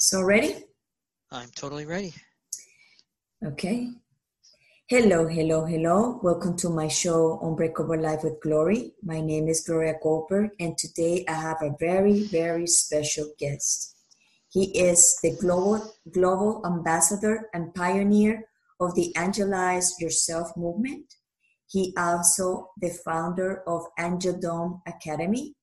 So ready? I'm totally ready. Okay. Hello, hello, hello. Welcome to my show, Unbreakable Life with Glory. My name is Gloria Goldberg, and today I have a very, very special guest. He is the global, global ambassador and pioneer of the Angelize Yourself movement. He also the founder of Angel Dome Academy,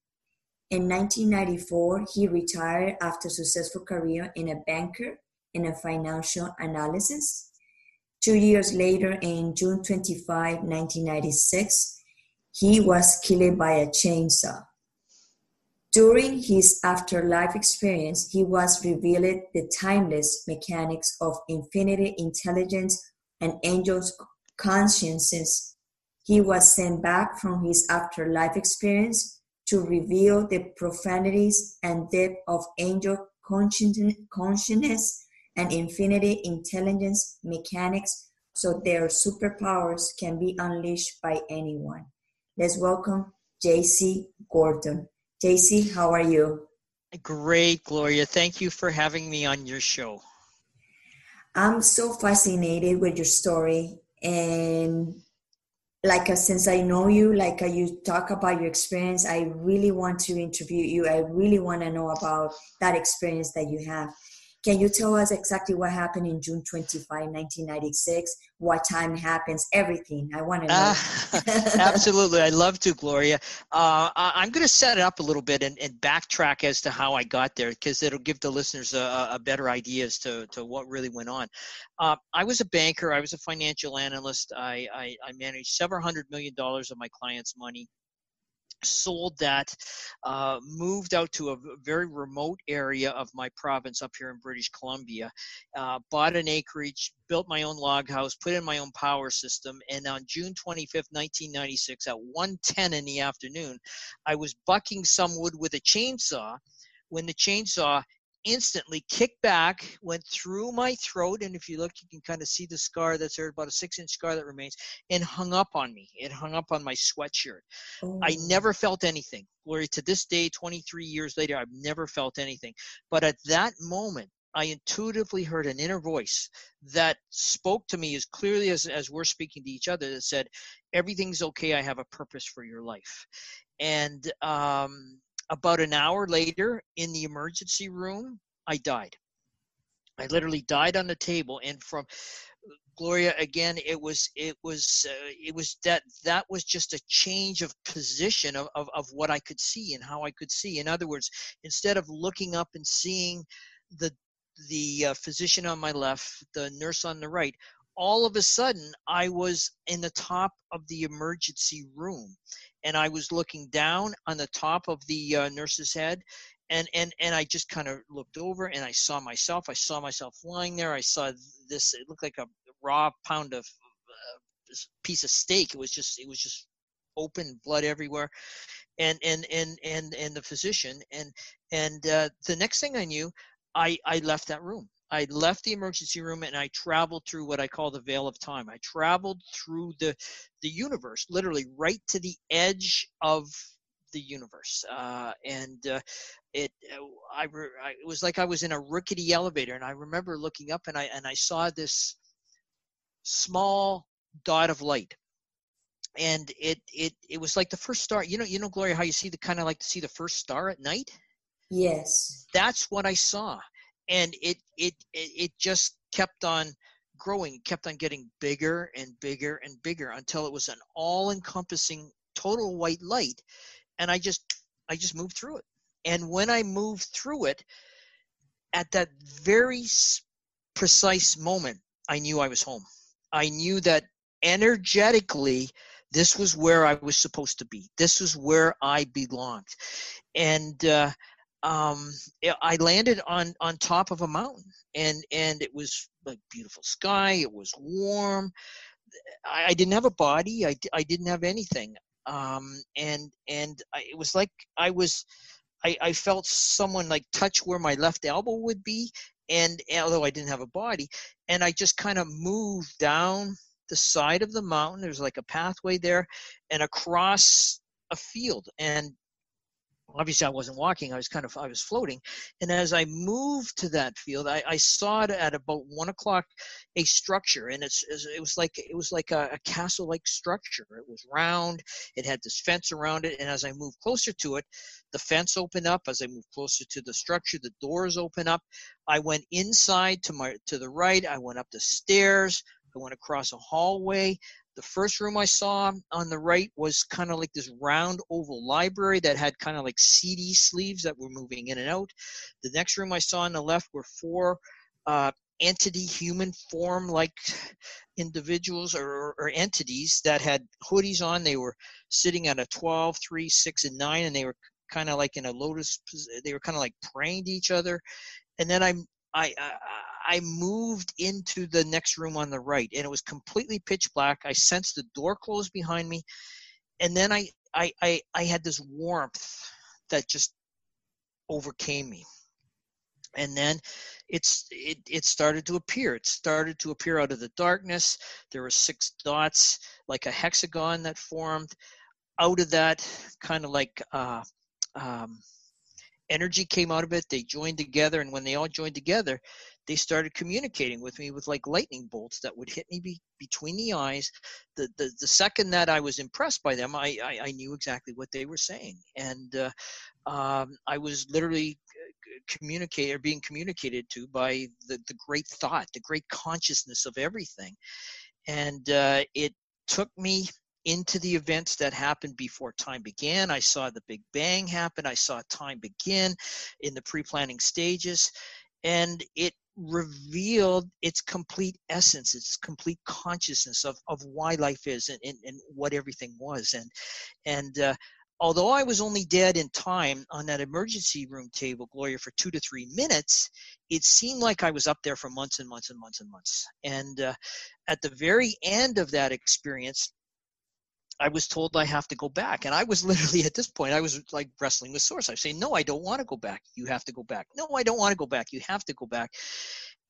in 1994, he retired after a successful career in a banker and a financial analysis. Two years later, in June 25, 1996, he was killed by a chainsaw. During his afterlife experience, he was revealed the timeless mechanics of infinite intelligence and angels' consciousness. He was sent back from his afterlife experience to reveal the profanities and depth of angel consciousness and infinity intelligence mechanics so their superpowers can be unleashed by anyone. Let's welcome JC Gordon. JC, how are you? Great, Gloria. Thank you for having me on your show. I'm so fascinated with your story and like uh, since i know you like uh, you talk about your experience i really want to interview you. I really want to know about that experience that you have can you tell us exactly what happened in June 25, 1996? What time happens? Everything. I want to know. Uh, absolutely. I love to, Gloria. Uh, I'm going to set it up a little bit and, and, backtrack as to how I got there because it'll give the listeners a, a, better idea as to, to what really went on. Uh, I was a banker, I was a financial analyst. I, I, I managed several hundred million dollars of my clients' money sold that, uh, moved out to a very remote area of my province up here in British Columbia, uh, bought an acreage, built my own log house, put in my own power system, and on June 25th, 1996, at 1:10 in the afternoon, I was bucking some wood with a chainsaw when the chainsaw instantly kicked back, went through my throat, and if you look, you can kind of see the scar that's there, about a six inch scar that remains, and hung up on me. It hung up on my sweatshirt. Oh. I never felt anything. Glory to this day, 23 years later, I've never felt anything. But at that moment, I intuitively heard an inner voice that spoke to me as clearly as, as we're speaking to each other that said, Everything's okay. I have a purpose for your life. And um, about an hour later in the emergency room, I died. I literally died on the table, and from Gloria again, it was it was uh, it was that that was just a change of position of, of of what I could see and how I could see. In other words, instead of looking up and seeing the the uh, physician on my left, the nurse on the right, all of a sudden I was in the top of the emergency room and I was looking down on the top of the uh, nurse's head and and and I just kind of looked over and I saw myself. I saw myself lying there. I saw this it looked like a raw pound of uh, piece of steak. It was just it was just open blood everywhere. And and and and and the physician and and uh, the next thing I knew I I left that room I left the emergency room and I traveled through what I call the veil of time. I traveled through the the universe, literally right to the edge of the universe, uh, and uh, it uh, I, I, it was like I was in a rickety elevator, and I remember looking up and I and I saw this small dot of light. And it it it was like the first star you know you know gloria how you see the kind of like to see the first star at night? Yes. That's what i saw and it it it just kept on growing kept on getting bigger and bigger and bigger until it was an all-encompassing total white light. And i just i just moved through it. And when i moved through it at that very precise moment i knew i was home. I knew that energetically this was where i was supposed to be. This was where i belonged. And uh, um, I landed on on top of a mountain, and and it was like beautiful sky. It was warm. I, I didn't have a body. I, I didn't have anything. Um, and and I, it was like I was. I, I felt someone like touch where my left elbow would be, and although I didn't have a body, and I just kind of moved down the side of the mountain. There's like a pathway there, and across a field, and obviously I wasn't walking. I was kind of I was floating, and as I moved to that field, I, I saw it at about one o'clock, a structure, and it's it was like it was like a, a castle-like structure. It was round. It had this fence around it, and as I moved closer to it, the fence opened up. As I moved closer to the structure, the doors open up. I went inside to my to the right. I went up the stairs. I went across a hallway. The first room I saw on the right was kind of like this round oval library that had kind of like CD sleeves that were moving in and out. The next room I saw on the left were four uh, entity human form like individuals or, or, entities that had hoodies on. They were sitting at a 12, 3, 6, and 9, and they were kind of like in a lotus, they were kind of like praying to each other. And then I, I, I I moved into the next room on the right, and it was completely pitch black. I sensed the door close behind me, and then I I I, I had this warmth that just overcame me. And then it's it, it started to appear. It started to appear out of the darkness. There were six dots, like a hexagon that formed. Out of that, kind of like uh, um, energy came out of it. They joined together, and when they all joined together, they started communicating with me with like lightning bolts that would hit me be, between the eyes. The, the the second that I was impressed by them, I I, I knew exactly what they were saying, and uh, um, I was literally uh, communicated or being communicated to by the the great thought, the great consciousness of everything, and uh, it took me into the events that happened before time began. I saw the Big Bang happen. I saw time begin in the pre planning stages. And it revealed its complete essence, its complete consciousness of, of why life is and, and, and what everything was. And, and uh, although I was only dead in time on that emergency room table, Gloria, for two to three minutes, it seemed like I was up there for months and months and months and months. And uh, at the very end of that experience, I was told I have to go back. And I was literally at this point, I was like wrestling with source. I say, no, I don't want to go back. You have to go back. No, I don't want to go back. You have to go back.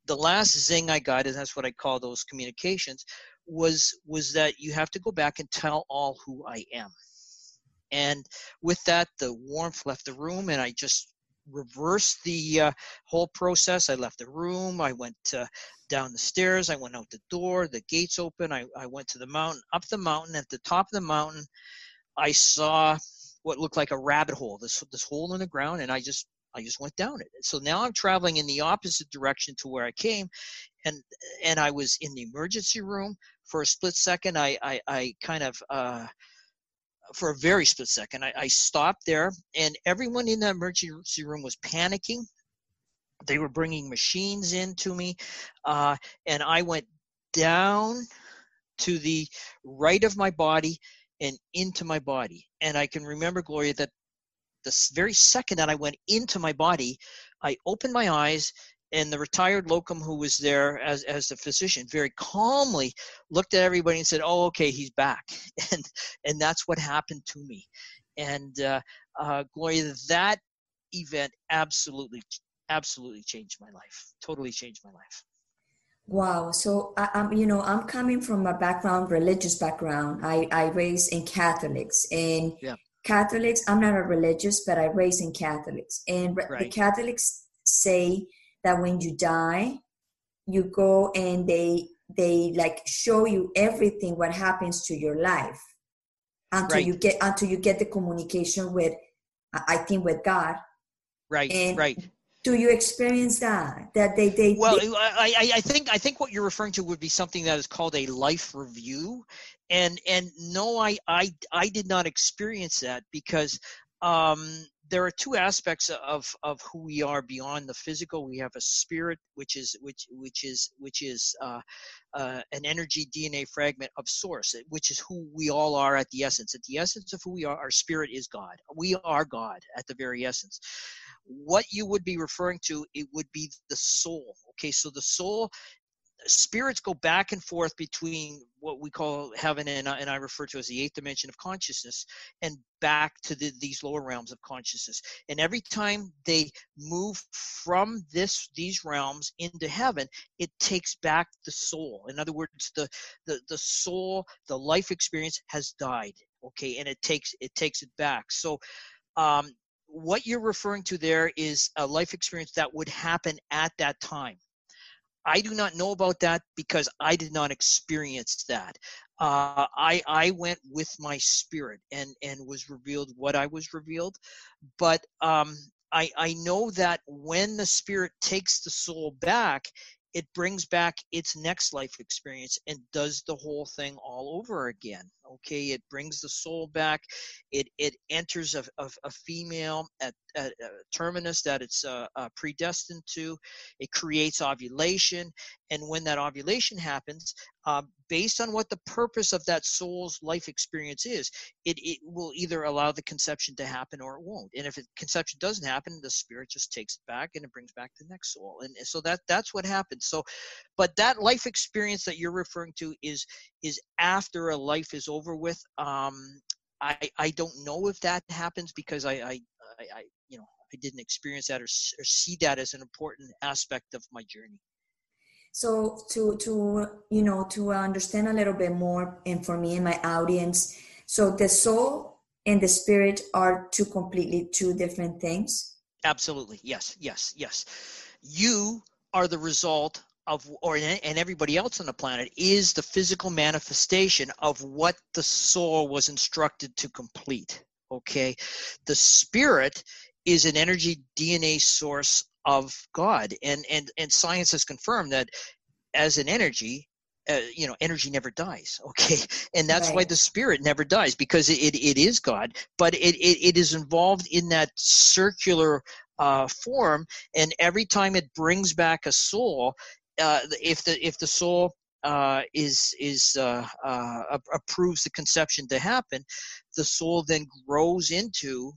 The last zing I got, and that's what I call those communications, was was that you have to go back and tell all who I am. And with that, the warmth left the room, and I just reversed the uh, whole process. I left the room. I went uh, down the stairs. I went out the door. The gates open. I, I went to the mountain. Up the mountain. At the top of the mountain, I saw what looked like a rabbit hole. This this hole in the ground, and I just I just went down it. So now I'm traveling in the opposite direction to where I came, and and I was in the emergency room for a split second. I I, I kind of. Uh, for a very split second. I, I stopped there, and everyone in the emergency room was panicking. They were bringing machines in to me, uh, and I went down to the right of my body and into my body. And I can remember, Gloria, that the very second that I went into my body, I opened my eyes and the retired locum who was there as, as the physician very calmly looked at everybody and said oh okay he's back. And and that's what happened to me. And uh, uh, gloria that event absolutely absolutely changed my life totally changed my life. Wow. So I, am you know i'm coming from a background religious background. I i raised in catholics. And yeah. catholics i'm not a religious but i raised in catholics. And right. the catholics say that when you die you go and they they like show you everything what happens to your life until right. you get until you get the communication with i think with god. Right and right. do you experience that that they they well they, I, I think i think what you're referring to would be something that is called a life review. And and no i i i did not experience that because um there are two aspects of of who we are beyond the physical. We have a spirit which is which which is which is uh, uh, an energy dna fragment of source which is who we all are at the essence. At the essence of who we are our spirit is god. We are god at the very essence. What you would be referring to it would be the soul. Okay so the soul spirits go back and forth between what we call heaven and, and I refer to as the eighth dimension of consciousness and back to the, these lower realms of consciousness. And every time they move from this these realms into heaven, it takes back the soul. In other words, the the, the soul, the life experience has died. Okay, and it takes it takes it back. So um, what you're referring to there is a life experience that would happen at that time. I do not know about that because I did not experience that. Uh, I I went with my spirit and and was revealed what I was revealed, but um, I I know that when the spirit takes the soul back, it brings back its next life experience and does the whole thing all over again okay it brings the soul back it it enters a, a, a female at, at, a terminus that it's uh, uh, predestined to it creates ovulation and when that ovulation happens uh, based on what the purpose of that soul's life experience is it, it will either allow the conception to happen or it won't and if it, conception doesn't happen the spirit just takes it back and it brings back the next soul and so that that's what happens so but that life experience that you're referring to is is after a life is over with um i i don't know if that happens because i i i, you know i didn't experience that or, or see that as an important aspect of my journey. So to to you know to understand a little bit more and for me and my audience so the soul and the spirit are two completely two different things? Absolutely. Yes yes yes. You are the result of or and everybody else on the planet is the physical manifestation of what the soul was instructed to complete okay the spirit is an energy dna source of god and and and science has confirmed that as an energy uh, you know energy never dies okay and that's right. why the spirit never dies because it, it, it is god but it, it, it is involved in that circular uh, form and every time it brings back a soul uh, if the if the soul uh, is is uh, uh, approves the conception to happen, the soul then grows into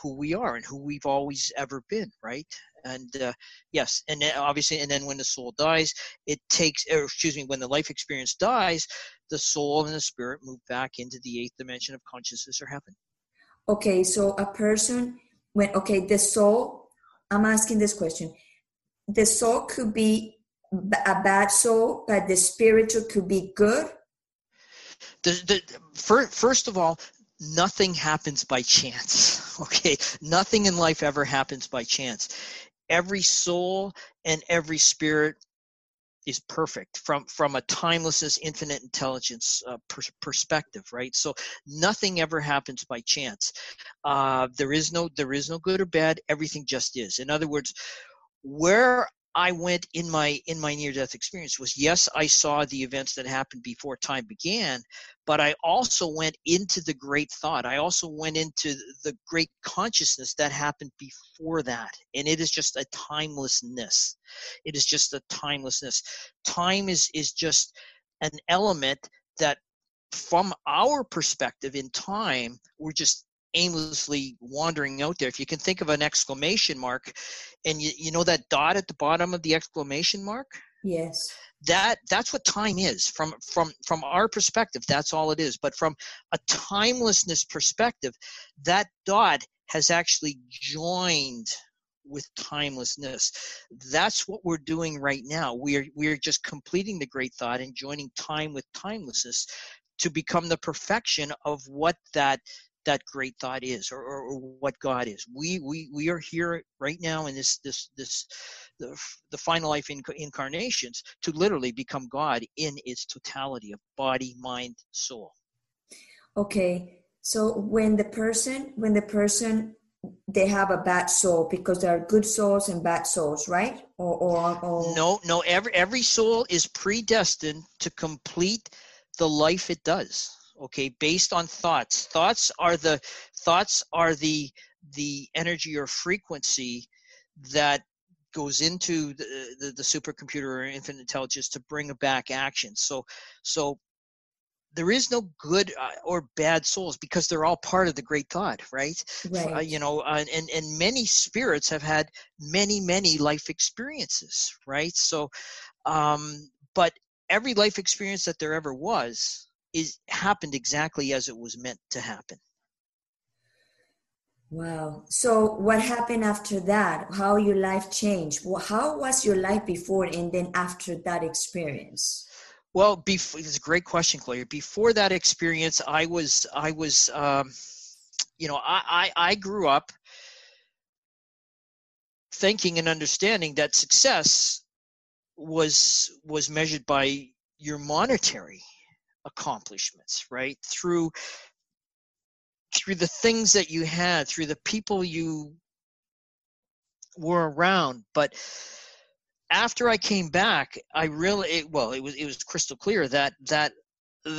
who we are and who we've always ever been, right? And uh, yes, and then obviously, and then when the soul dies, it takes, or excuse me, when the life experience dies, the soul and the spirit move back into the eighth dimension of consciousness or heaven. Okay, so a person when okay, the soul. I'm asking this question. The soul could be a bad soul, but the spiritual could be good? The, the, first, of all, nothing happens by chance. Okay, nothing in life ever happens by chance. Every soul and every spirit is perfect from from a timelessness infinite intelligence uh, per- perspective right so nothing ever happens by chance uh, there is no there is no good or bad everything just is in other words where I went in my in my near death experience was yes, I saw the events that happened before time began, but I also went into the great thought. I also went into the great consciousness that happened before that. And it is just a timelessness. It is just a timelessness. Time is is just an element that from our perspective in time, we're just aimlessly wandering out there. If you can think of an exclamation mark and you, you know that dot at the bottom of the exclamation mark? Yes. That that's what time is from from from our perspective. That's all it is. But from a timelessness perspective, that dot has actually joined with timelessness. That's what we're doing right now. We're we're just completing the great thought and joining time with timelessness to become the perfection of what that that great thought is or, or, or, what god is. We we we are here right now in this this this the, the final life inc- incarnations to literally become god in its totality of body mind soul. Okay so when the person when the person they have a bad soul because there are good souls and bad souls right? Or, or, or no no every every soul is predestined to complete the life it does okay based on thoughts. Thoughts are the thoughts are the the energy or frequency that goes into the, the, the supercomputer or infinite intelligence to bring back action. So so there is no good uh, or bad souls because they're all part of the great thought right, right. Uh, you know uh, and and many spirits have had many many life experiences right? So um but every life experience that there ever was is happened exactly as it was meant to happen. Wow. So what happened after that? How your life changed? How was your life before and then after that experience? Well, before, it's a great question, Claudia. Before that experience, I was, I was, um, you know, I, I, I grew up thinking and understanding that success was was measured by your monetary accomplishments right through through the things that you had through the people you were around but after i came back i really it, well it was it was crystal clear that that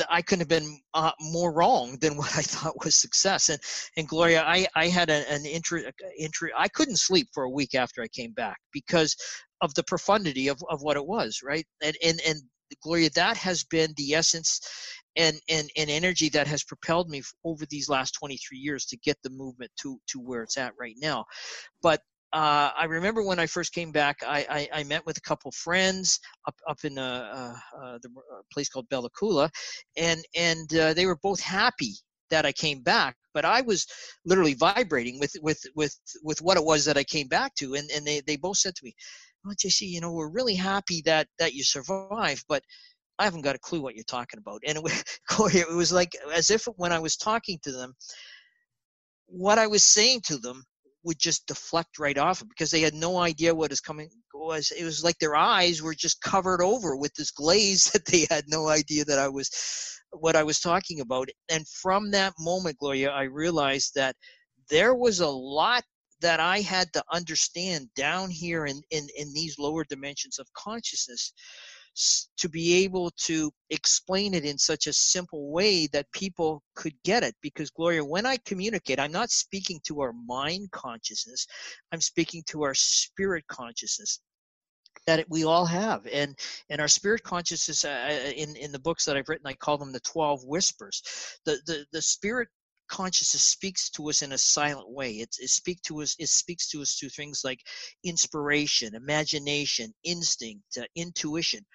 I couldn't have been uh, more wrong than what I thought was success. And and Gloria, I I had an interest intro. I couldn't sleep for a week after I came back because of the profundity of, of what it was, right? And and and Gloria, that has been the essence and and and energy that has propelled me over these last 23 years to get the movement to to where it's at right now. But uh, I remember when I first came back, I, I, I met with a couple friends up up in uh, uh, the place called Bella Coola, and and uh, they were both happy that I came back. But I was literally vibrating with with with with what it was that I came back to, and and they they both said to me, "Well, JC, you know, we're really happy that that you survived, but." I haven't got a clue what you're talking about. And it was, it was like as if when I was talking to them, what I was saying to them would just deflect right off because they had no idea what is coming was it was like their eyes were just covered over with this glaze that they had no idea that I was what I was talking about and from that moment Gloria I realized that there was a lot that I had to understand down here in in, in these lower dimensions of consciousness to be able to explain it in such a simple way that people could get it. Because gloria when i communicate i'm not speaking to our mind consciousness i'm speaking to our spirit consciousness that we all have. And and our spirit consciousness uh, uh, in in the books that i've written i call them the 12 whispers. The the, the spirit consciousness speaks to us in a silent way. It, it speaks to us. It speaks to us through things like inspiration, imagination, instinct, uh, intuition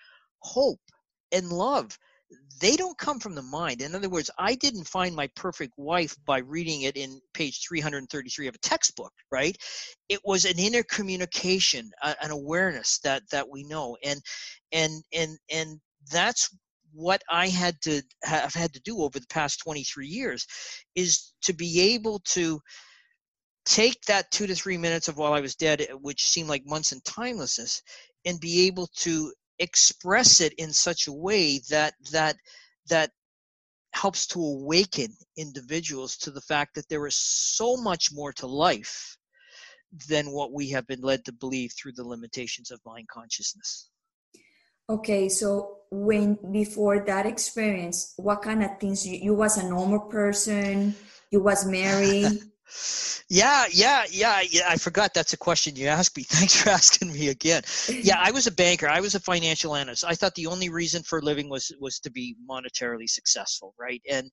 hope and love they don't come from the mind in other words i didn't find my perfect wife by reading it in page 333 of a textbook right it was an inner communication an awareness that that we know and and and and that's what i had to have had to do over the past 23 years is to be able to take that two to three minutes of while i was dead eh, which seemed like months in timelessness and be able to express it in such a way that that that helps to awaken individuals to the fact that there is so much more to life than what we have been led to believe through the limitations of mind consciousness okay so when before that experience what kind of things you, you was a normal person you was married yeah, yeah, yeah, yeah. I forgot that's a question you asked me. Thanks for asking me again. Yeah, I was a banker. I was a financial analyst. I thought the only reason for living was was to be monetarily successful, right? And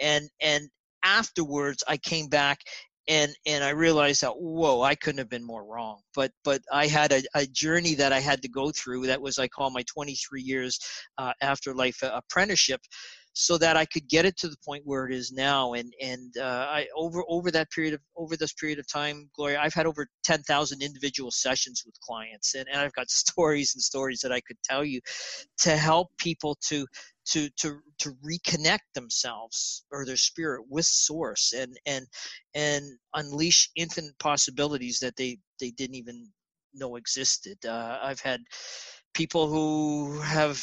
and and afterwards, I came back and and I realized that whoa, I couldn't have been more wrong. But but I had a, a journey that I had to go through. That was I call my 23 years uh, afterlife apprenticeship so that I could get it to the point where it is now. And and uh, I over over that period of over this period of time, Gloria, I've had over ten thousand individual sessions with clients, and, and I've got stories and stories that I could tell you to help people to to to to reconnect themselves or their spirit with source and and and unleash infinite possibilities that they they didn't even know existed. Uh, I've had people who have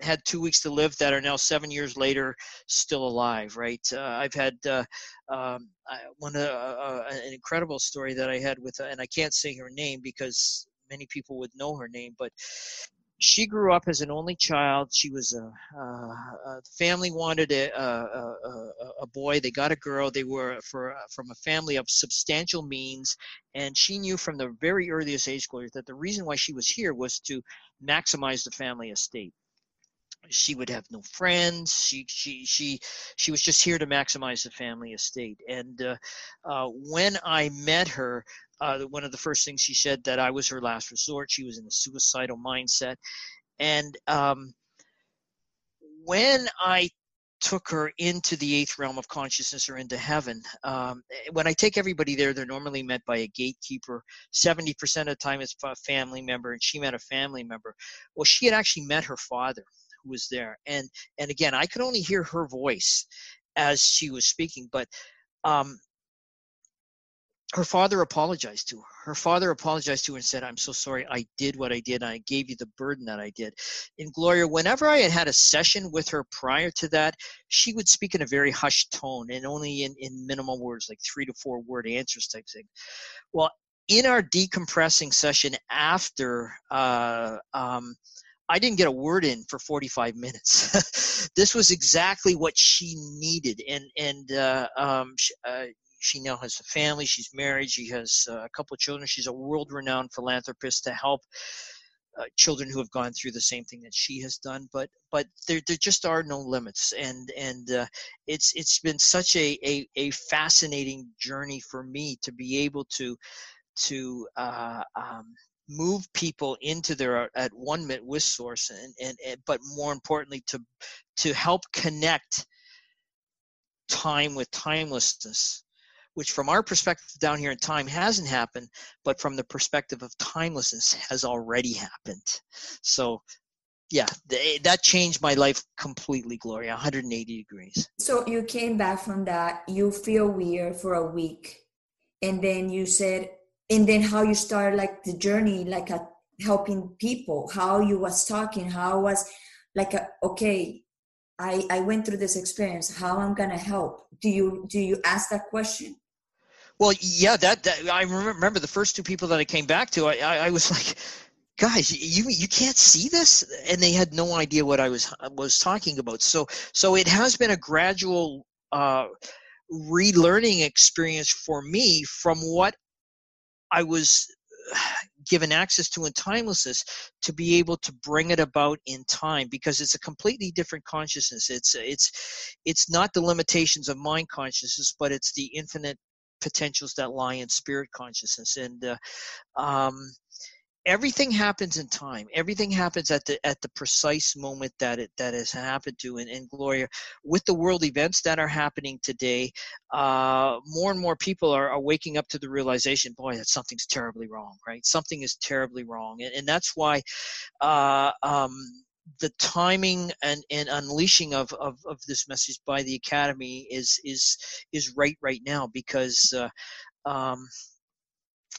had two weeks to live that are now seven years later still alive right uh, i've had uh, um, one uh, uh, an incredible story that i had with and i can't say her name because many people would know her name but she grew up as an only child. She was a, uh, a family wanted a, a, a, boy. They got a girl. They were for from a family of substantial means, and she knew from the very earliest age that the reason why she was here was to maximize the family estate. She would have no friends. She she she she was just here to maximize the family estate. And uh, uh, when I met her, uh, one of the first things she said that I was her last resort. She was in a suicidal mindset, and um, when I took her into the eighth realm of consciousness or into heaven. Um, when I take everybody there, they're normally met by a gatekeeper. 70% of the time it's a family member, and she met a family member. Well, she had actually met her father who was there. And, and again, I could only hear her voice as she was speaking, but um, her father apologized to her. Her father apologized to her and said, I'm so sorry. I did what I did. I gave you the burden that I did. In Gloria, whenever I had had a session with her prior to that, she would speak in a very hushed tone and only in, in minimal words, like three to four word answers type thing. Well, in our decompressing session after, uh, um, I didn't get a word in for 45 minutes. this was exactly what she needed, and and uh, um, uh, she now has a family. She's married. She has uh, a couple of children. She's a world-renowned philanthropist to help uh, children who have gone through the same thing that she has done. But but there, there just are no limits, and and uh, it's it's been such a, a a fascinating journey for me to be able to to uh, um, move people into their at one minute with source and, and, and but more importantly to to help connect time with timelessness which from our perspective down here in time hasn't happened, but from the perspective of timelessness has already happened. So yeah, that changed my life completely, Gloria, 180 degrees. So you came back from that, you feel weird for a week, and then you said, and then how you start like the journey, like a, helping people, how you was talking, how was like, a, okay, I, I went through this experience, how I'm gonna help. Do you do you ask that question? Well, yeah, that, that I remember the first two people that I came back to. I, I, I was like, guys, you you can't see this, and they had no idea what I was was talking about. So so it has been a gradual uh, relearning experience for me from what I was given access to in timelessness to be able to bring it about in time because it's a completely different consciousness. It's it's it's not the limitations of mind consciousness but it's the infinite potentials that lie in spirit consciousness. And uh, um, everything happens in time. Everything happens at the at the precise moment that it that has happened to. And, and gloria with the world events that are happening today uh, more and more people are, are waking up to the realization boy that something's terribly wrong right? Something is terribly wrong. And, and that's why uh, um, the timing and, and unleashing of, of, of this message by the academy is is is right right now because uh, um,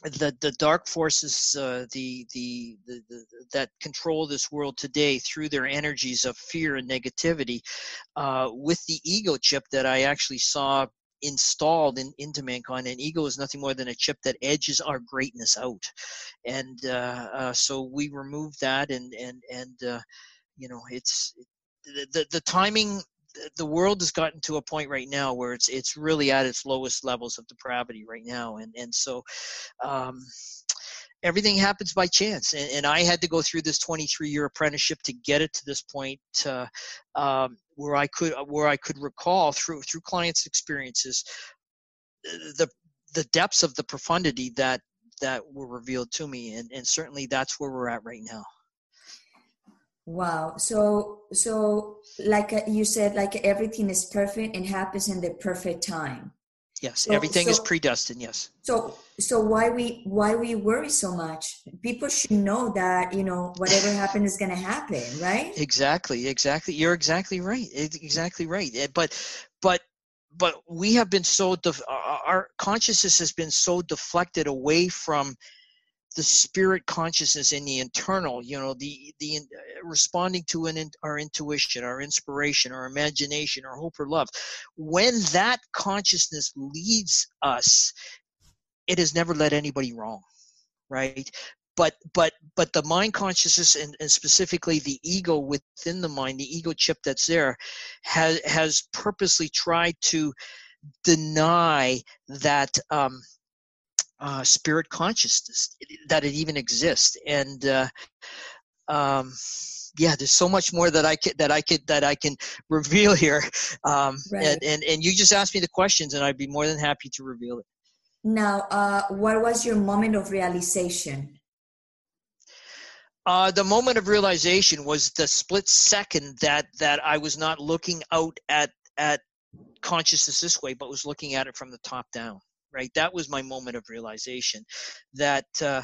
the the dark forces uh, the, the, the the that control this world today through their energies of fear and negativity uh, with the ego chip that I actually saw installed in, into mankind and ego is nothing more than a chip that edges our greatness out. And uh, uh so we remove that and and and uh, you know it's the, the, the timing the world has gotten to a point right now where it's it's really at its lowest levels of depravity right now and and so um, everything happens by chance and, and, i had to go through this 23 year apprenticeship to get it to this point to, um, where i could where i could recall through through clients experiences the the depths of the profundity that that were revealed to me and, and certainly that's where we're at right now Wow. So, so like uh, you said, like everything is perfect and happens in the perfect time. Yes, so, everything so, is predestined. Yes. So, so why we why we worry so much? People should know that you know whatever happens is going to happen, right? Exactly. Exactly. You're exactly right. Exactly right. Eh, but, but, but we have been so def- our consciousness has been so deflected away from the spirit consciousness in the internal you know the the uh, responding to an our intuition our inspiration our imagination our hope or love. When that consciousness leads us it has never led anybody wrong right? But but but the mind consciousness and, and, specifically the ego within the mind the ego chip that's there has has purposely tried to deny that um, uh, spirit consciousness that it even exists. And uh, um, yeah there's so much more that i could that i could that i can reveal here. Um, right. and, and and you just asked me the questions and i'd be more than happy to reveal it. Now uh, what was your moment of realization? Uh, the moment of realization was the split second that that I was not looking out at at consciousness this way, but was looking at it from the top down right? That was my moment of realization that, uh,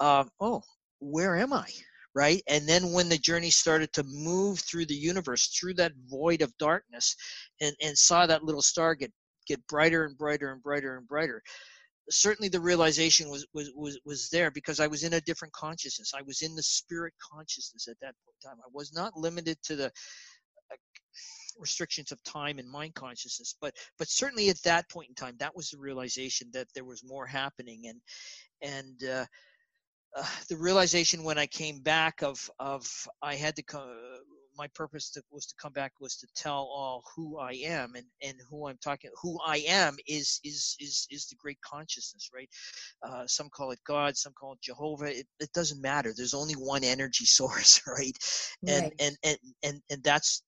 uh, oh, where am I? Right. And then when the journey started to move through the universe, through that void of darkness, and, and saw that little star get, get brighter and brighter and brighter and brighter, certainly the realization was, was was was there because I was in a different consciousness. I was in the spirit consciousness at that point in time. I was not limited to the restrictions of time and mind consciousness, but but certainly at that point in time, that was the realization that there was more happening, and and uh, uh, the realization when I came back of of I had to come my purpose to, was to come back was to tell all who I am and, and who I'm talking who I am is is is is the great consciousness right? Uh, some call it God some call it Jehovah. It, it doesn't matter. There's only one energy source right? And right. And, and and and that's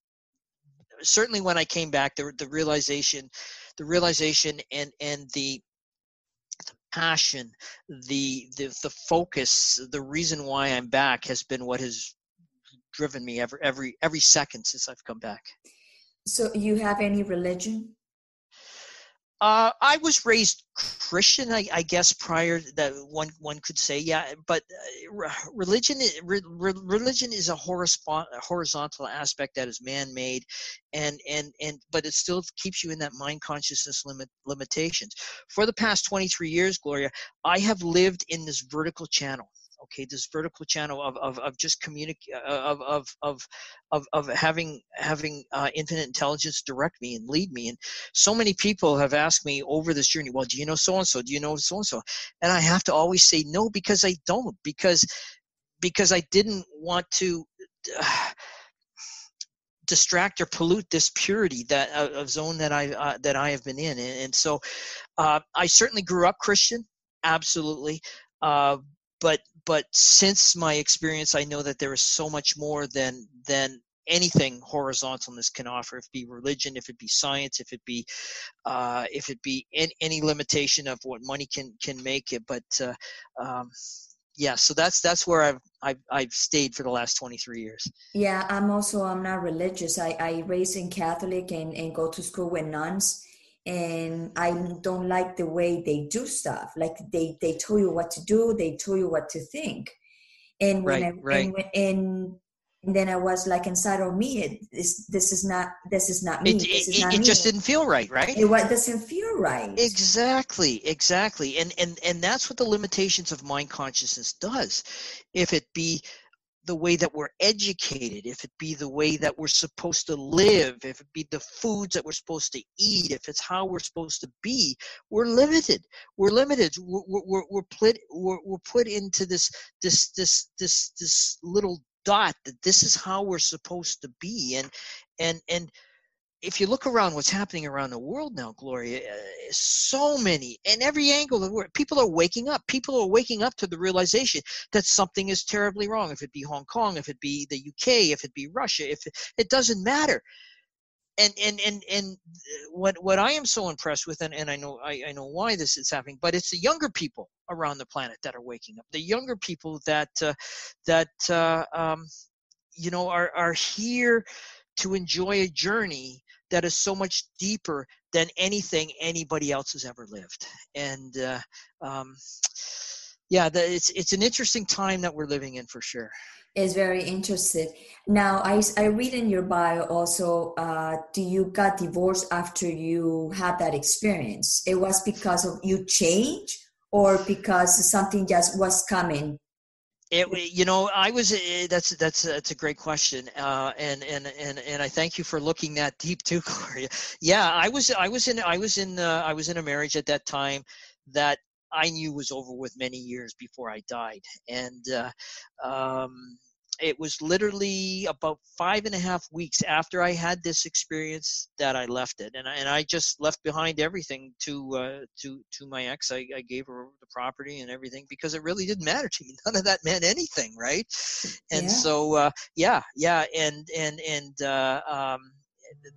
certainly when I came back the the realization the realization and and the the passion the the the focus the reason why i'm back has been what has driven me every every every second since I've come back. So, you have any religion? Uh, I was raised Christian, I, I, guess. Prior that one one could say, yeah. But uh, religion, re, religion is a horizontal aspect that is man-made, and and and but it still keeps you in that mind consciousness limit limitations. For the past 23 years, Gloria, I have lived in this vertical channel okay this vertical channel of of, of just communicate uh, of, of of of of having having uh, infinite intelligence direct me and lead me. And so many people have asked me over this journey well do you know so and so do you know so and so and i have to always say no because i don't because because i didn't want to uh, distract or pollute this purity that uh, of zone that I uh, that I have been in, and, and so uh, I certainly grew up Christian, absolutely, uh, but but since my experience i know that there is so much more than than anything horizontalness can offer. If it be religion if it be science if it be uh, if it be any, limitation of what money can can make it. But uh, um, yeah so that's that's where I've, I've i've stayed for the last 23 years. Yeah i'm also i'm not religious. I i raised in catholic and and go to school with nuns and I don't like the way they do stuff. Like they they tell you what to do, they tell you what to think, and when right, I, right. And, and, and then I was like inside of me, it, this this is not this is not me. It, this it, not it me. just didn't feel right, right? It doesn't feel right. Exactly, exactly, and and and that's what the limitations of mind consciousness does. If it be the way that we're educated, if it be the way that we're supposed to live, if it be the foods that we're supposed to eat, if it's how we're supposed to be, we're limited. We're limited. We're, we're, we're put we're, we're put into this this this this this little dot that this is how we're supposed to be, and and and if you look around what's happening around the world now, Gloria, uh, so many and every angle of where people are waking up. People are waking up to the realization that something is terribly wrong. If it be Hong Kong, if it be the UK, if it be Russia, if it, it doesn't matter. And and and and uh, what what I am so impressed with, and, and I know I, I know why this is happening, but it's the younger people around the planet that are waking up. The younger people that uh, that uh, um, you know are are here to enjoy a journey that is so much deeper than anything anybody else has ever lived. And uh, um, yeah, the, it's it's an interesting time that we're living in for sure. Is very interested. Now, I, I read in your bio also, uh, do you got divorced after you had that experience? It was because of you change or because something just was coming it, you know, I was. Eh, that's that's that's a great question, uh, and and and and I thank you for looking that deep too, Gloria. Yeah, I was I was in I was in uh, I was in a marriage at that time that I knew was over with many years before I died, and uh, um, it was literally about five and a half weeks after I had this experience that I left it, and I, and I just left behind everything to uh, to to my ex. I, I gave her the property and everything because it really didn't matter to me. None of that meant anything, right? And yeah. so uh, yeah, yeah, and and and uh, um,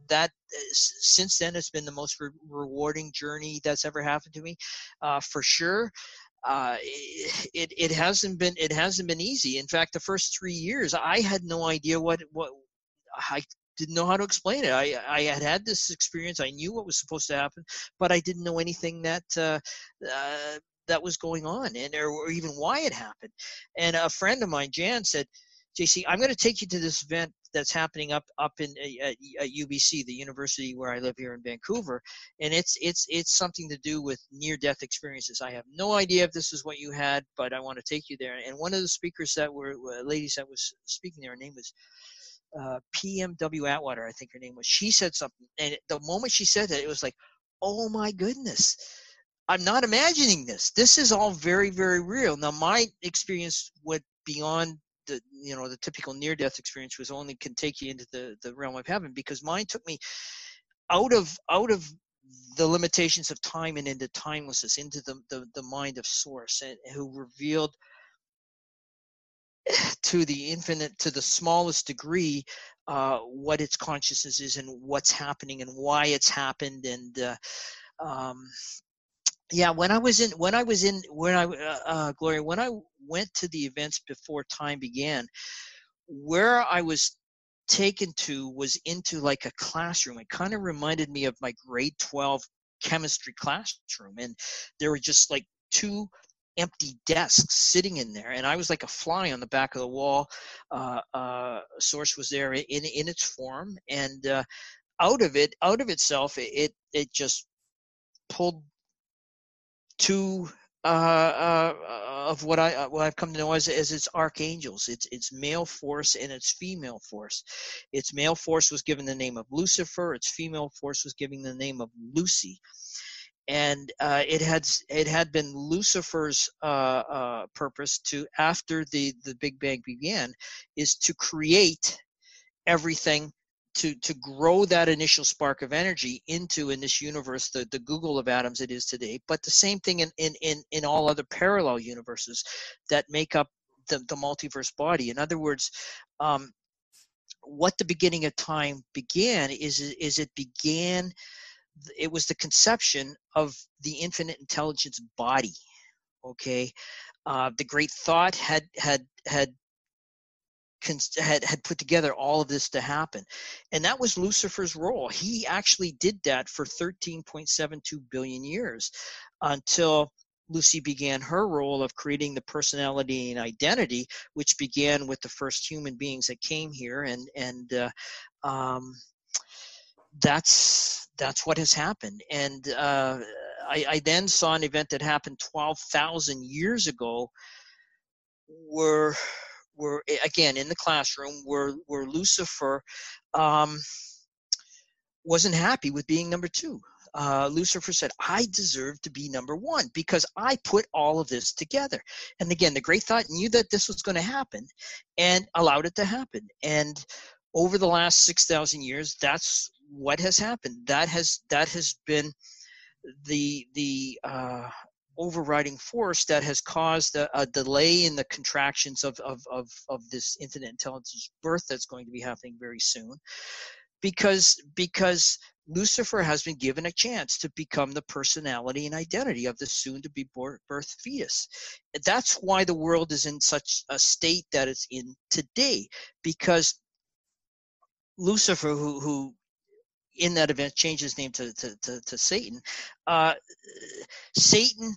that uh, since then it's been the most re- rewarding journey that's ever happened to me, uh, for sure uh, it it hasn't been it hasn't been easy. In fact, the first three years, I had no idea what what I didn't know how to explain it. I I had had this experience. I knew what was supposed to happen, but I didn't know anything that uh, uh, that was going on, and or, or even why it happened. And a friend of mine, Jan, said, JC, I'm going to take you to this event that's happening up up in uh, at, at UBC, the university where I live here in Vancouver, and it's it's it's something to do with near-death experiences. I have no idea if this is what you had, but I want to take you there. And one of the speakers that were uh, ladies that was speaking there, her name was uh, PMW Atwater, I think her name was. She said something, and the moment she said that, it was like, oh my goodness. I'm not imagining this. This is all very, very real. Now, my experience went beyond the you know the typical near death experience was only can take you into the the realm of heaven because mine took me out of out of the limitations of time and into timelessness into the the, the mind of source and who revealed to the infinite to the smallest degree uh, what its consciousness is and what's happening and why it's happened and uh, um, yeah when i was in when i was in when i uh, uh, gloria when i went to the events before time began where i was taken to was into like a classroom. It kind of reminded me of my grade 12 chemistry classroom and there were just like two empty desks sitting in there and i was like a fly on the back of the wall. Uh, uh, source was there in in its form and uh, out of it out of itself it it just pulled two uh, uh, of what I uh, what I've come to know as as its archangels. It's it's male force and its female force. Its male force was given the name of Lucifer. Its female force was given the name of Lucy, and uh, it had it had been Lucifer's uh, uh, purpose to after the the Big Bang began is to create everything to to grow that initial spark of energy into in this universe the, the googol of atoms it is today but the same thing in in in, in all other parallel universes that make up the, the multiverse body. In other words um, what the beginning of time began is is it began it was the conception of the infinite intelligence body okay? Uh, the great thought had had had had had put together all of this to happen. And that was lucifer's role. He actually did that for 13.72 billion years until lucy began her role of creating the personality and identity which began with the first human beings that came here. And and uh, um, that's that's what has happened. And uh, I, I then saw an event that happened 12,000 years ago where were again in the classroom where where Lucifer um, wasn't happy with being number two. Uh, Lucifer said, I deserve to be number one because I put all of this together. And again, the great thought knew that this was going to happen and allowed it to happen. And over the last 6,000 years, that's what has happened. That has, that has been the, the, uh, overriding force that has caused a, a delay in the contractions of, of, of, of this infinite intelligence birth that's going to be happening very soon because because Lucifer has been given a chance to become the personality and identity of the soon to be birth fetus. That's why the world is in such a state that it's in today because Lucifer, who, who in that event changed his name to, to, to, to Satan, uh, Satan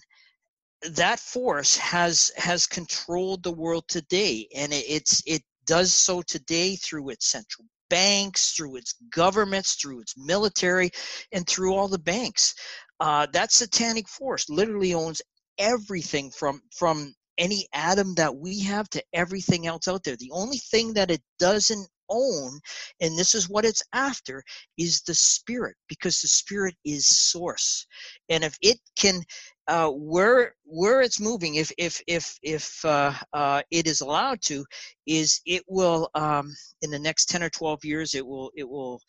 that force has has controlled the world today and it, it's it does so today through its central banks through its governments through its military and through all the banks. Uh, that satanic force literally owns everything from from any atom that we have to everything else out there. The only thing that it doesn't own and this is what it's after is the spirit because the spirit is source and if it can uh, where where it's moving, if if if if uh, uh, it is allowed to, is it will um, in the next ten or twelve years it will it will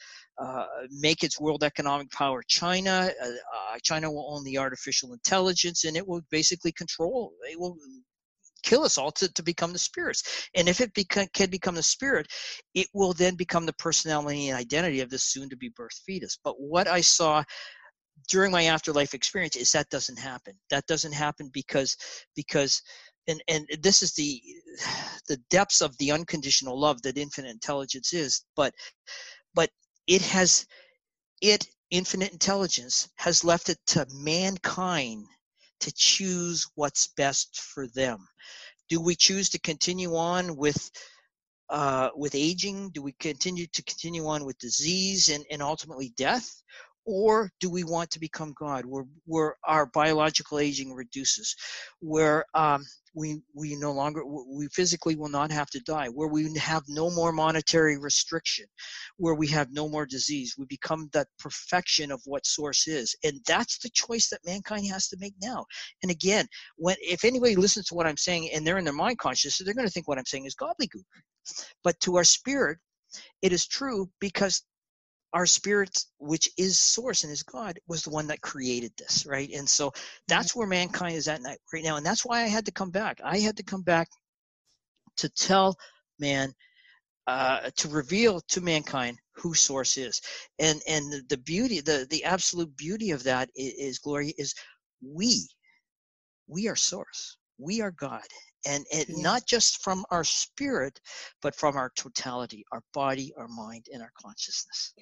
uh, make its world economic power China. Uh, uh, China will own the artificial intelligence, and it will basically control. It will kill us all to, to become the spirits. And if it beca- can become the spirit, it will then become the personality and identity of the soon to be birth fetus. But what I saw during my afterlife experience is that doesn't happen that doesn't happen because because and and this is the the depths of the unconditional love that infinite intelligence is but but it has it infinite intelligence has left it to mankind to choose what's best for them do we choose to continue on with uh, with aging? Do we continue to continue on with disease and, and ultimately death? Or do we want to become God, where, where our biological aging reduces, where um, we we no longer we physically will not have to die where we have no more monetary restriction where we have no more disease we become that perfection of what source is. And that's the choice that mankind has to make now. And again when if anybody listens to what i'm saying and they're in their mind conscious they're going to think what i'm saying is gobbledygook. But to our spirit it is true because our spirit which is source and is god was the one that created this right? And so that's where mankind is at right now. And that's why i had to come back. I had to come back to tell man uh, to reveal to mankind who source is. And and the beauty the the absolute beauty of that is, is glory is we we are source. We are god. And it not just from our spirit but from our totality our body our mind and our consciousness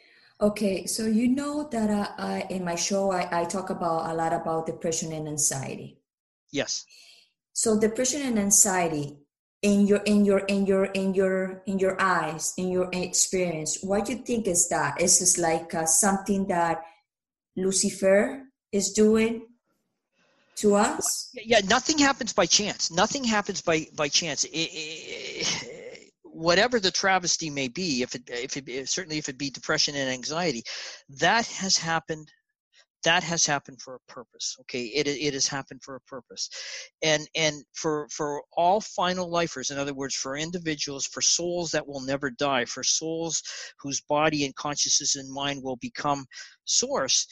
Okay, so you know that uh, I, in my show I, I talk about a lot about depression and anxiety. Yes. So depression and anxiety in your in your in your in your in your eyes in your experience, what do you think is that? Is this like uh, something that Lucifer is doing to us? Yeah, nothing happens by chance. Nothing happens by by chance. It, it, whatever the travesty may be, if it, if it, certainly if it be depression and anxiety, that has happened. That has happened for a purpose. Okay, it it has happened for a purpose, and and for for all final lifers, in other words, for individuals, for souls that will never die, for souls whose body and consciousness and mind will become source.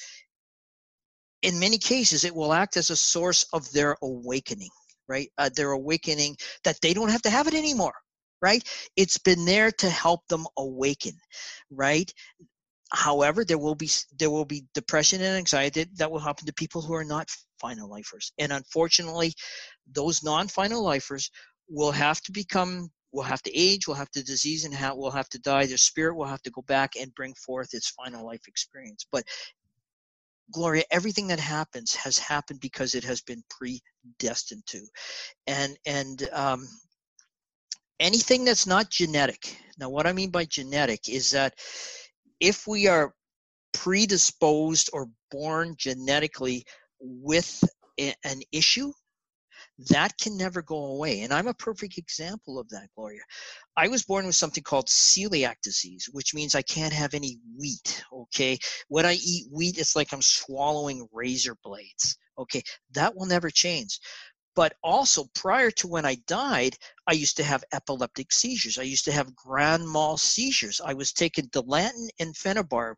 In many cases, it will act as a source of their awakening right? Uh, their awakening that they don't have to have it anymore right? It's been there to help them awaken, right? However, there will be there will be depression and anxiety that will happen to people who are not final lifers, and unfortunately, those non-final lifers will have to become will have to age, will have to disease, and ha- will have to die. Their spirit will have to go back and bring forth its final life experience. But Gloria, everything that happens has happened because it has been predestined to, and and um, anything that's not genetic. Now, what I mean by genetic is that if we are predisposed or born genetically with a, an issue, that can never go away. And I'm a perfect example of that, Gloria. I was born with something called celiac disease, which means I can't have any wheat. Okay. When I eat wheat, it's like I'm swallowing razor blades. Okay. That will never change. But also, prior to when I died, I used to have epileptic seizures. I used to have grand mal seizures. I was taking Dilantin and Phenobarb.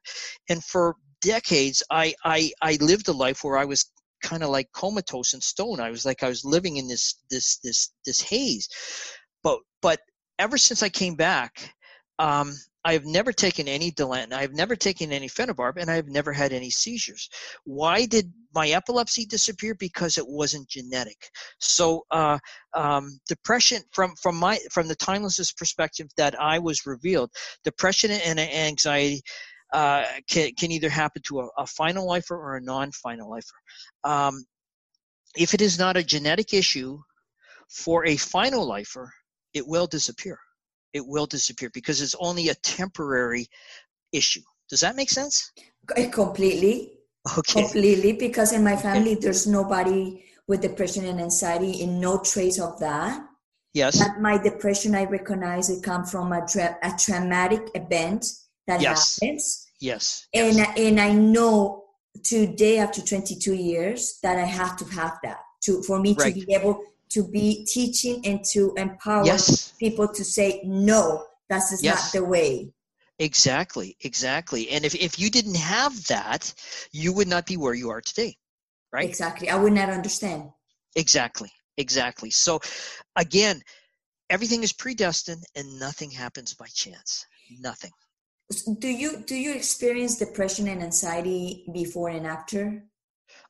And for decades, I, I, I lived a life where I was kind of like comatose and stone. I was like I was living in this this this this haze. But but ever since I came back, um, I have never taken any Dilantin. I have never taken any Phenobarb, and I have never had any seizures. Why did my epilepsy disappear? Because it wasn't genetic. So uh, um, depression, from from my from the timelessness perspective that I was revealed, depression and anxiety. Uh, can, can either happen to a, a, final lifer or a non-final lifer. Um, if it is not a genetic issue for a final lifer, it will disappear it will disappear because it's only a temporary issue. Does that make sense? Eh, completely. Okay. Completely, because in my family, there's nobody with depression and anxiety, and no trace of that. Yes. But my depression, I recognize it come from a, tra- a traumatic event that yes. happens. Yes. And yes. and I know today, after 22 years, that I have to have that to for me right. to be able to be teaching and to empower yes. people to say no that's just yes. not the way. Exactly exactly. And if, if you didn't have that you would not be where you are today right? Exactly. I would not understand. Exactly exactly. So again everything is predestined and nothing happens by chance. Nothing. Do you do you experience depression and anxiety before and after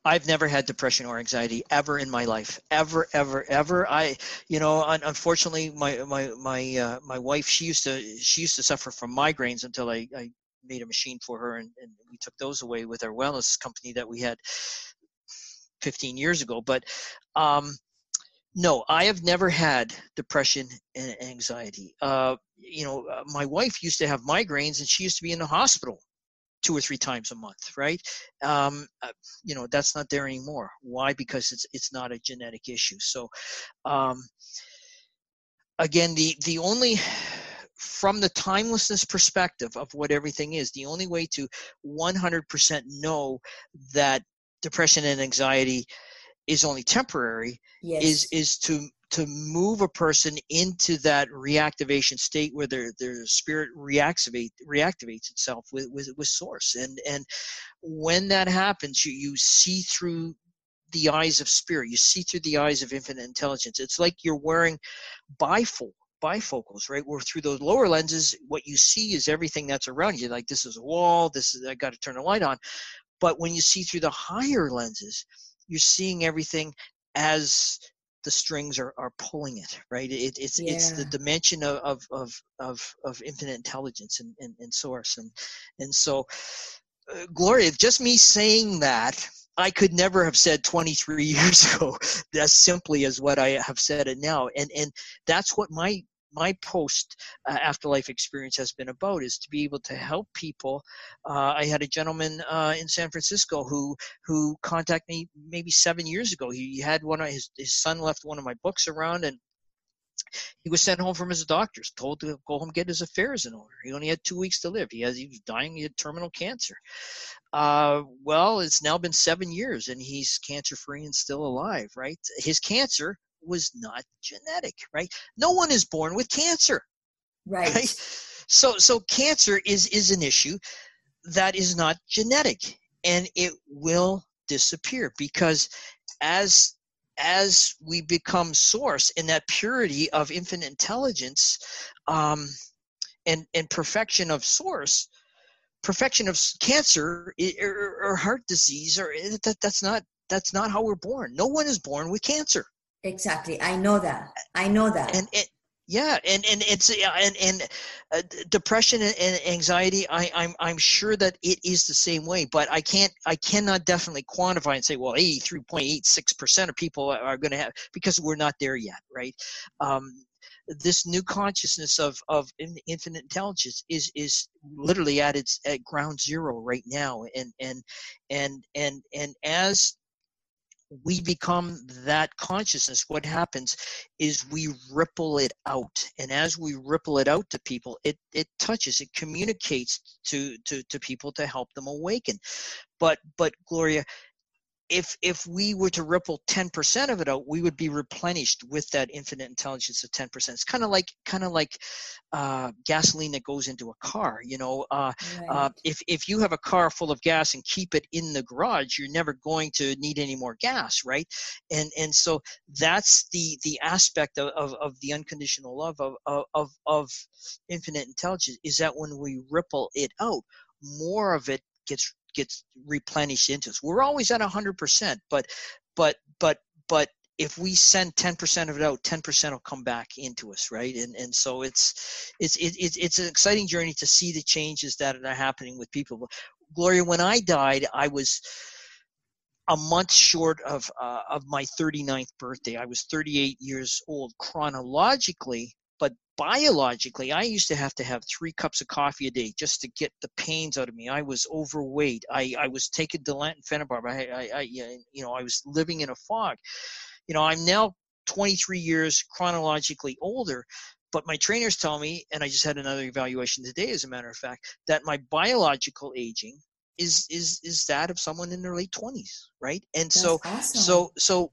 I've never had depression or anxiety ever in my life, ever, ever, ever. I, you know, unfortunately, my my my uh, my wife, she used to she used to suffer from migraines until I, I made a machine for her, and, and we took those away with our wellness company that we had 15 years ago. But um, no, I have never had depression and anxiety. Uh, you know, uh, my wife used to have migraines and she used to be in the hospital two or three times a month, right? Um, uh, you know, that's not there anymore. Why? Because it's it's not a genetic issue. So, um, again, the the only from the timelessness perspective of what everything is, the only way to 100% know that depression and anxiety is only temporary yes. is is to to move a person into that reactivation state where their their spirit reactivate reactivates itself with with, with source. And and when that happens you you see through the eyes of spirit. You see through the eyes of infinite intelligence. It's like you're wearing bifocal bifocals right? Where through those lower lenses what you see is everything that's around you. Like this is a wall. This is i got to turn the light on. But when you see through the higher lenses you're seeing everything as the strings are, are pulling it right it, it's yeah. it's the dimension of, of of of, of infinite intelligence and, and, and source and and so uh, gloria just me saying that i could never have said 23 years ago as simply as what i have said it now and and that's what my my post uh, afterlife experience has been about is to be able to help people. Uh, I had a gentleman uh, in San Francisco who who contacted me maybe seven years ago. He had one of his his son left one of my books around and. He was sent home from his doctors, told to go home get his affairs in order. He only had two weeks to live. He has he was dying. He had terminal cancer. Uh, well, it's now been seven years, and he's cancer free and still alive. Right? His cancer was not genetic, right? No one is born with cancer. Right. right? So so cancer is is an issue that is not genetic and it will disappear because as as we become source in that purity of infinite intelligence um, and and perfection of source perfection of cancer or, or heart disease or eh, that that's not that's not how we're born no one is born with cancer Exactly. I know that. I know that. And it, yeah, and and it's and and uh, depression and anxiety. I I'm I'm sure that it is the same way, but I can't I cannot definitely quantify and say well, eighty three point eight six percent of people are going to have because we're not there yet, right? Um, this new consciousness of of infinite intelligence is is literally at its at ground zero right now, and and and and and as we become that consciousness, what happens is we ripple it out. And as we ripple it out to people, it, it touches, it communicates to, to, to people to help them awaken. But, but Gloria, if if we were to ripple 10% of it out we would be replenished with that infinite intelligence of 10% it's kind of like kind of like uh, gasoline that goes into a car you know uh, right. uh, if if you have a car full of gas and keep it in the garage you're never going to need any more gas right and and so that's the the aspect of, of, of the unconditional love of, of of infinite intelligence is that when we ripple it out more of it gets gets replenished into us. We're always at 100%, but but but but if we send 10% of it out 10% will come back into us right? And and so it's it's it's it's an exciting journey to see the changes that are happening with people. Gloria when i died i was a month short of uh, of my 39th birthday. I was 38 years old chronologically biologically, I used to have to have three cups of coffee a day just to get the pains out of me. I was overweight. I, I was taking Dilantin Phenobarb. I, I, I, you know, I was living in a fog. You know, I'm now 23 years chronologically older, but my trainers tell me, and I just had another evaluation today, as a matter of fact, that my biological aging is is is that of someone in their late 20s, right? And that's so, awesome. so, so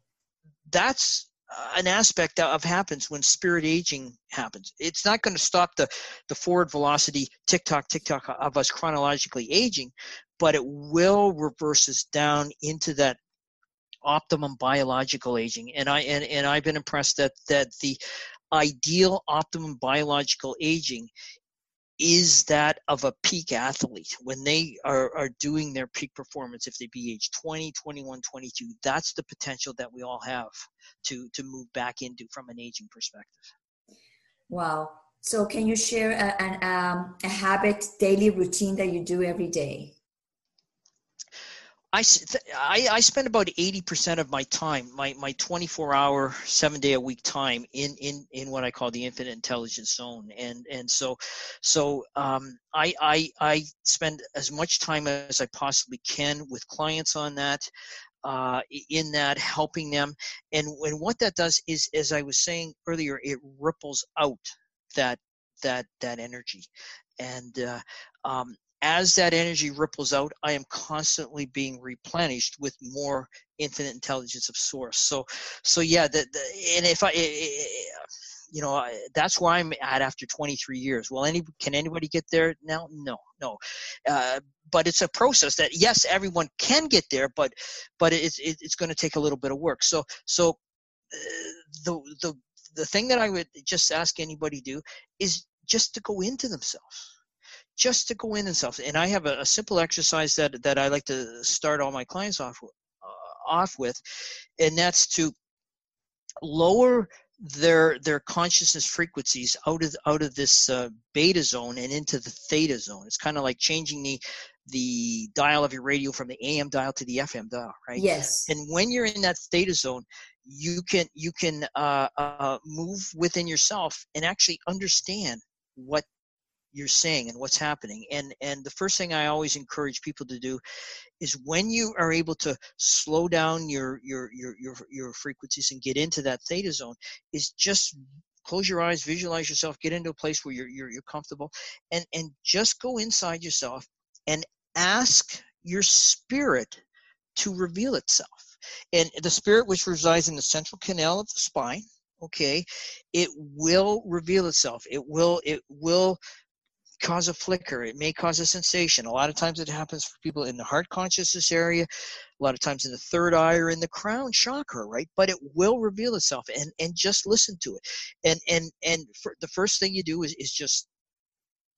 that's an aspect of happens when spirit aging happens. It's not going to stop the, the forward velocity tick tock, tick tock of us chronologically aging, but it will reverse us down into that optimum biological aging. And I and, and I've been impressed that that the ideal optimum biological aging is that of a peak athlete. When they are, are doing their peak performance if they be age 20 21 22 that's the potential that we all have to to move back into from an aging perspective. Wow. So can you share a, an, um, a habit daily routine that you do every day I, I, I spend about 80% of my time, my, my 24 hour, seven day a week time in, in, in what I call the infinite intelligence zone. And, and so, so, um, I, I, I spend as much time as I possibly can with clients on that, uh, in that helping them. And, and what that does is, as I was saying earlier, it ripples out that, that, that energy. And, uh, um, as that energy ripples out, I am constantly being replenished with more infinite intelligence of source. So, so yeah, the, the and if I, eh, eh, eh, you know, that's where I'm at after 23 years. Well, any can anybody get there now? No, no. Uh, but it's a process that yes, everyone can get there, but but it's it's going to take a little bit of work. So so the the the thing that I would just ask anybody do is just to go into themselves just to go in and self. And I have a, a simple exercise that that I like to start all my clients off uh, off with, and that's to lower their their consciousness frequencies out of out of this uh, beta zone and into the theta zone. It's kind of like changing the the dial of your radio from the AM dial to the FM dial, right? Yes. And when you're in that theta zone, you can you can uh, uh, move within yourself and actually understand what you're saying and what's happening. And and the first thing i always encourage people to do is when you are able to slow down your your your your, your frequencies and get into that theta zone is just close your eyes visualize yourself get into a place where you're you're, you're comfortable and and just go inside yourself and ask your spirit to reveal itself. And the spirit which resides in the central canal of the spine okay it will reveal itself. It will it will cause a flicker. It may cause a sensation. A lot of times it happens for people in the heart consciousness area, a lot of times in the third eye or in the crown chakra, right? But it will reveal itself and, and just listen to it. And, and, and the first thing you do is, is just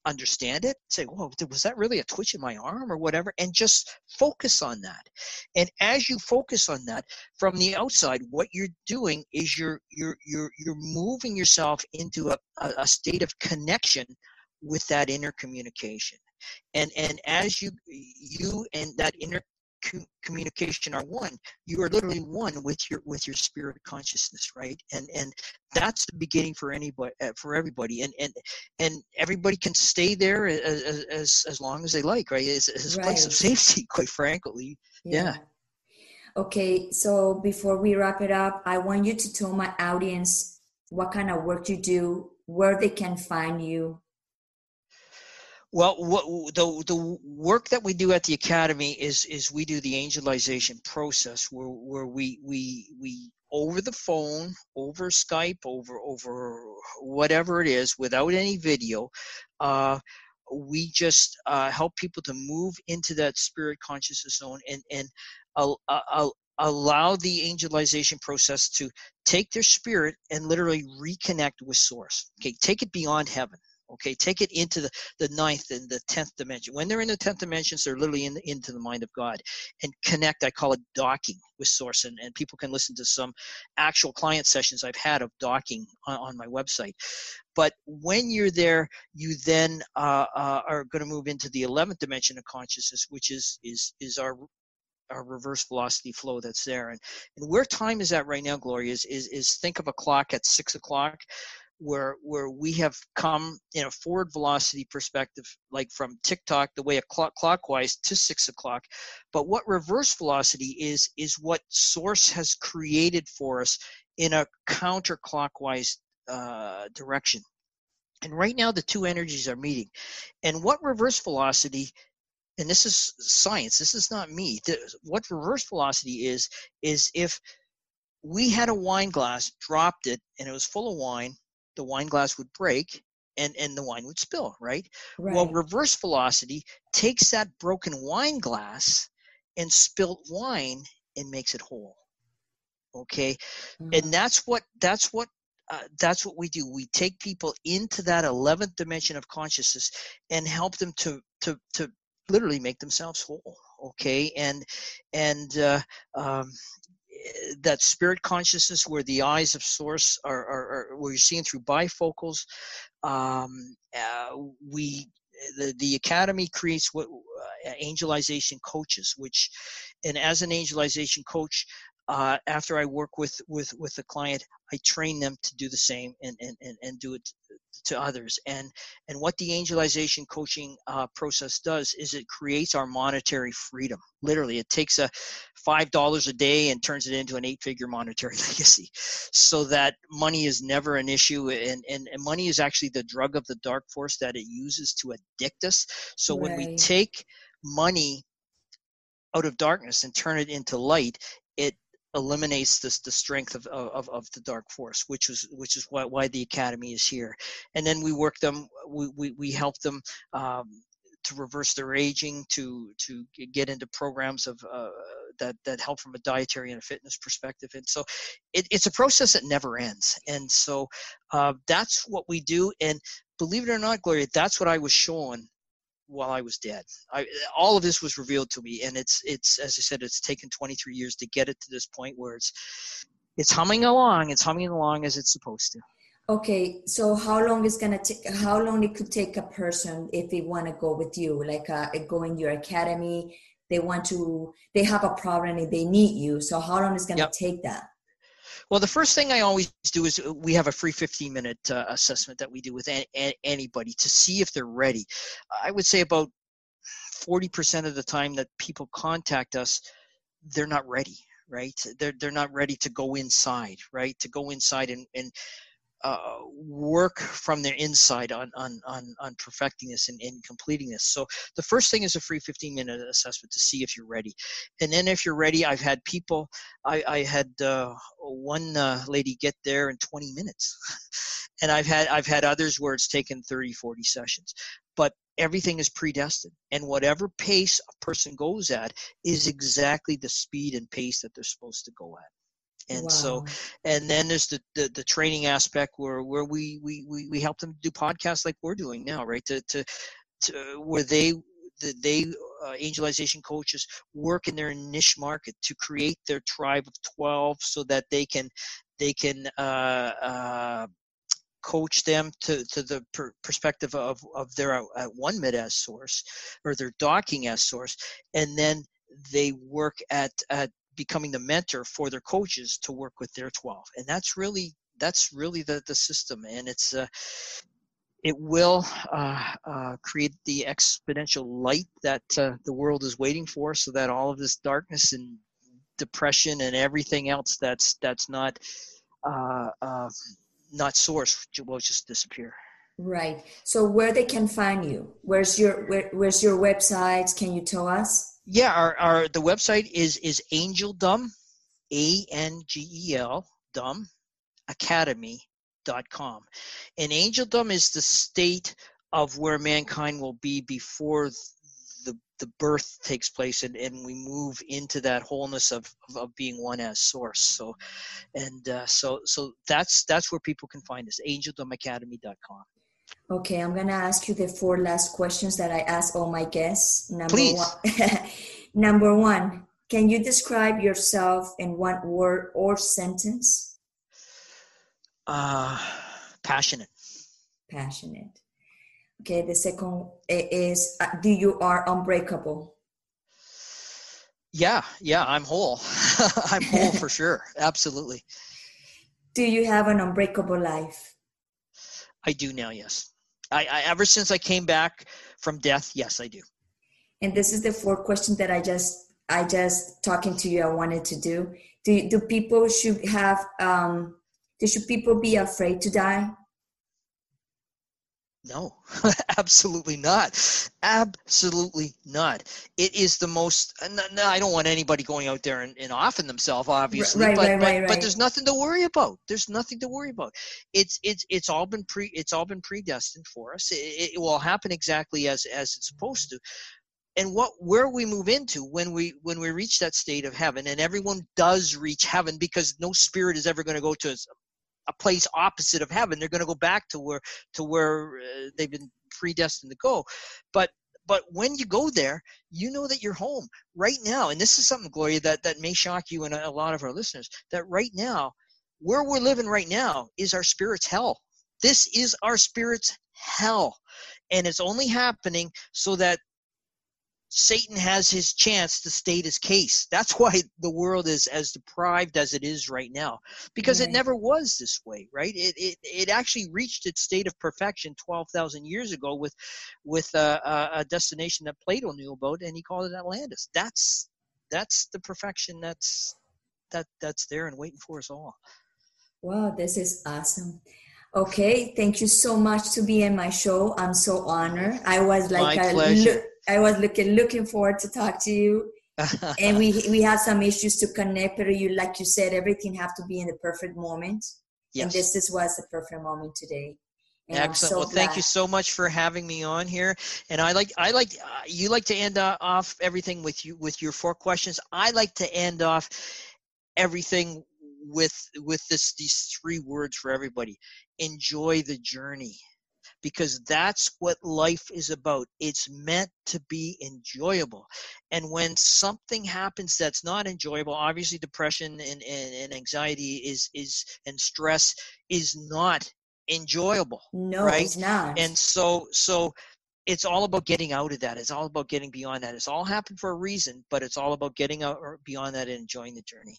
understand it say whoa was that really a twitch in my arm or whatever and just focus on that and as you focus on that from the outside what you're doing is you're you're you're you're moving yourself into a, a state of connection with that inner communication. And and as you you and that inner communication are one you are literally one with your with your spirit consciousness right? And and that's the beginning for anybody uh, for everybody. And and and everybody can stay there as as, as long as they like right? As, as a right. place of safety quite frankly. Yeah. yeah. Okay so before we wrap it up i want you to tell my audience what kind of work you do where they can find you well, what, the the work that we do at the academy is is we do the angelization process where where we we we over the phone, over Skype, over over whatever it is, without any video, uh, we just uh, help people to move into that spirit consciousness zone and and uh, uh, allow the angelization process to take their spirit and literally reconnect with source. Okay, take it beyond heaven okay take it into the, the ninth and the tenth dimension. When they're in the tenth dimensions they're literally in the, into the mind of god and connect i call it docking with source. And, and people can listen to some actual client sessions i've had of docking on, on my website. But when you're there you then uh, uh, are going to move into the 11th dimension of consciousness which is is is our our reverse velocity flow that's there. And and where time is at right now gloria is is, is think of a clock at six o'clock where where we have come in a forward velocity perspective, like from tick-tock the way a clock clockwise to six o'clock. But what reverse velocity is is what source has created for us in a counterclockwise uh, direction. And right now the two energies are meeting. And what reverse velocity and this is science this is not me what reverse velocity is is if we had a wine glass dropped it and it was full of wine the wine glass would break and and the wine would spill right? right? well reverse velocity takes that broken wine glass and spilt wine and makes it whole okay mm-hmm. and that's what that's what uh, that's what we do we take people into that 11th dimension of consciousness and help them to to to literally make themselves whole okay and and uh, um, that spirit consciousness where the eyes of source are, are, are where you're seeing through bifocals um, uh, we the, the academy creates what uh, angelization coaches, which, and as an angelization coach, uh, after I work with with with the client, I train them to do the same and and and, and do it to others. And and what the angelization coaching uh, process does is it creates our monetary freedom. Literally, it takes a five dollars a day and turns it into an eight-figure monetary legacy, so that money is never an issue. And and, and money is actually the drug of the dark force that it uses to addict us. So right. when we take money out of darkness and turn it into light, it eliminates this the strength of, of, of the dark force which is which is why, why the academy is here. And then we work them we, we, we help them um, to reverse their aging to to get into programs of uh, that that help from a dietary and a fitness perspective. And so it, it's a process that never ends. And so uh, that's what we do. And believe it or not gloria that's what i was shown while I was dead. I, all of this was revealed to me, and it's it's as I said, it's taken 23 years to get it to this point where it's it's humming along. It's humming along as it's supposed to. Okay, so how long is gonna take? How long it could take a person if they want to go with you, like uh, go in your academy? They want to. They have a problem and they need you. So how long is gonna yep. take that? Well, the first thing I always do is uh, we have a free 15 minute uh, assessment that we do with a- a- anybody to see if they're ready. I would say about 40% of the time that people contact us, they're not ready, right? They're, they're not ready to go inside, right? To go inside and, and uh, work from their inside on on on, on perfecting this and, and completing this. So the first thing is a free 15 minute assessment to see if you're ready, and then if you're ready, I've had people. I, I had uh, one uh, lady get there in 20 minutes, and I've had I've had others where it's taken 30, 40 sessions. But everything is predestined and whatever pace a person goes at is exactly the speed and pace that they're supposed to go at and wow. so and then there's the, the, the training aspect where where we, we we we help them do podcasts like we're doing now right to to, to where they the, they uh, angelization coaches work in their niche market to create their tribe of 12 so that they can they can uh, uh, coach them to, to the per perspective of, of their uh, one mid as source or their docking as source and then they work at, at becoming the mentor for their coaches to work with their 12 and that's really that's really the the system. And it's uh, it will uh, uh, create the exponential light that uh, the world is waiting for so that all of this darkness and depression and everything else that's that's not uh, uh, not source will just disappear. Right. So where they can find you? Where's your where, where's your website can you tell us yeah, our, our the website is is angeldom, A N G E L Dom Academy.com. And angeldom is the state of where mankind will be before the the birth takes place and, and we move into that wholeness of, of, of being one as source so and uh, so so that's that's where people can find us angeldomacademy.com Okay, I'm gonna ask you the four last questions that I ask all my guests. Number Please. one, number one, can you describe yourself in one word or sentence? Uh, passionate. Passionate. Okay, the second is uh, do you are unbreakable? Yeah, yeah, I'm whole. I'm whole for sure. Absolutely. Do you have an unbreakable life? I do now, yes. I, I ever since I came back from death, yes, I do. And this is the fourth question that I just I just talking to you I wanted to do. Do do people should have um do should people be afraid to die? No, absolutely not. Absolutely not. It is the most. No, I don't want anybody going out there and, and offing themselves, obviously. Right, but, right, but, right, but there's nothing to worry about. There's nothing to worry about. It's it's it's all been pre. It's all been predestined for us. It, it will happen exactly as as it's supposed to. And what where we move into when we when we reach that state of heaven, and everyone does reach heaven because no spirit is ever going to go to a place opposite of heaven. They're going to go back to where to where uh, they've been predestined to go. But but when you go there, you know that you're home right now. And this is something, Gloria, that that may shock you and a lot of our listeners. That right now, where we're living right now is our spirit's hell. This is our spirit's hell. And it's only happening so that Satan has his chance to state his case. That's why the world is as deprived as it is right now, because right. it never was this way, right? It, it it actually reached its state of perfection twelve thousand years ago with with a, a, destination that Plato knew about, and he called it Atlantis. That's that's the perfection that's that that's there and waiting for us all. Wow, this is awesome. Okay, thank you so much to be in my show. I'm so honored. I was like, my pleasure. I was looking looking forward to talk to you. and we we have some issues to connect, but you like you said, everything have to be in the perfect moment. Yes. And this is was the perfect moment today. And Excellent. So well, glad. thank you so much for having me on here. And I like I like uh, you like to end uh, off everything with you with your four questions. I like to end off everything with with this these three words for everybody enjoy the journey because that's what life is about it's meant to be enjoyable and when something happens that's not enjoyable obviously depression and, and, and anxiety is is and stress is not enjoyable no right it's not and so so it's all about getting out of that. It's all about getting beyond that. It's all happened for a reason, but it's all about getting out or beyond that and enjoying the journey.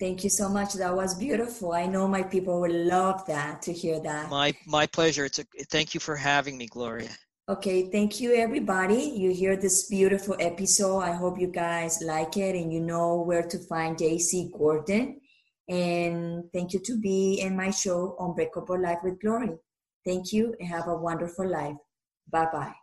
Thank you so much. That was beautiful. I know my people will love that to hear that. My my pleasure. It's a thank you for having me, Gloria. Okay, thank you everybody. You hear this beautiful episode. I hope you guys like it and you know where to find JC Gordon. And thank you to be in my show Unbreakable Life with Glory. Thank you and have a wonderful life. Bye bye.